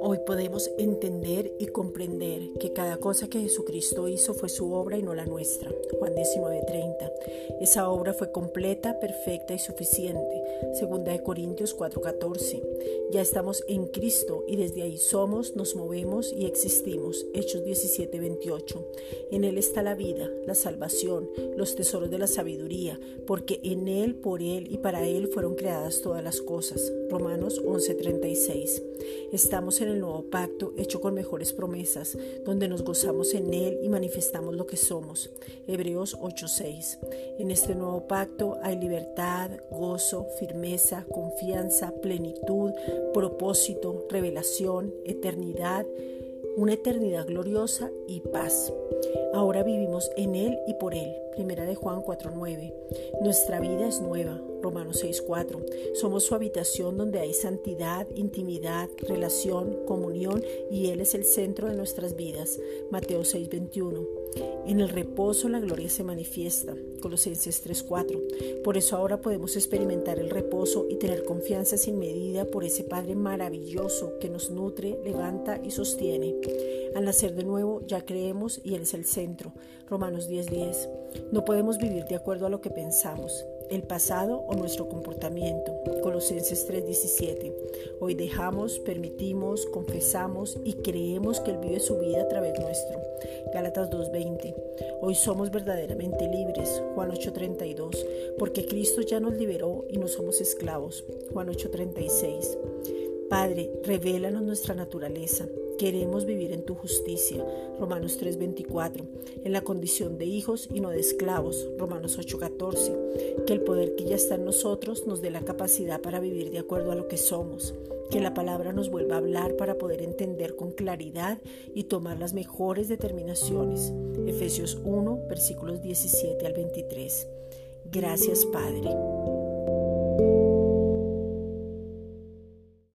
Hoy podemos entender y comprender que cada cosa que Jesucristo hizo fue su obra y no la nuestra. Juan 19:30. Esa obra fue completa, perfecta y suficiente. Segunda de Corintios 4:14. Ya estamos en Cristo y desde ahí somos, nos movemos y existimos. Hechos 17:28. En Él está la vida, la salvación, los tesoros de la sabiduría, porque en Él, por Él y para Él fueron creadas todas las cosas. Romanos 11:36. Estamos en el nuevo pacto hecho con mejores promesas, donde nos gozamos en Él y manifestamos lo que somos. Hebreos 8:6. En este nuevo pacto hay libertad, gozo, firmeza, confianza, plenitud, propósito, revelación, eternidad, una eternidad gloriosa y paz. Ahora vivimos en Él y por Él. Primera de Juan 4.9. Nuestra vida es nueva. Romanos 6.4. Somos su habitación donde hay santidad, intimidad, relación, comunión y Él es el centro de nuestras vidas. Mateo 6.21. En el reposo la gloria se manifiesta. Colosenses 3:4. Por eso ahora podemos experimentar el reposo y tener confianza sin medida por ese Padre maravilloso que nos nutre, levanta y sostiene. Al nacer de nuevo ya creemos y Él es el centro. Romanos 10:10. No podemos vivir de acuerdo a lo que pensamos el pasado o nuestro comportamiento. Colosenses 3:17. Hoy dejamos, permitimos, confesamos y creemos que Él vive su vida a través nuestro. Gálatas 2:20. Hoy somos verdaderamente libres. Juan 8:32. Porque Cristo ya nos liberó y no somos esclavos. Juan 8:36. Padre, revélanos nuestra naturaleza. Queremos vivir en tu justicia, Romanos 3:24, en la condición de hijos y no de esclavos, Romanos 8:14, que el poder que ya está en nosotros nos dé la capacidad para vivir de acuerdo a lo que somos, que la palabra nos vuelva a hablar para poder entender con claridad y tomar las mejores determinaciones, Efesios 1, versículos 17 al 23. Gracias Padre.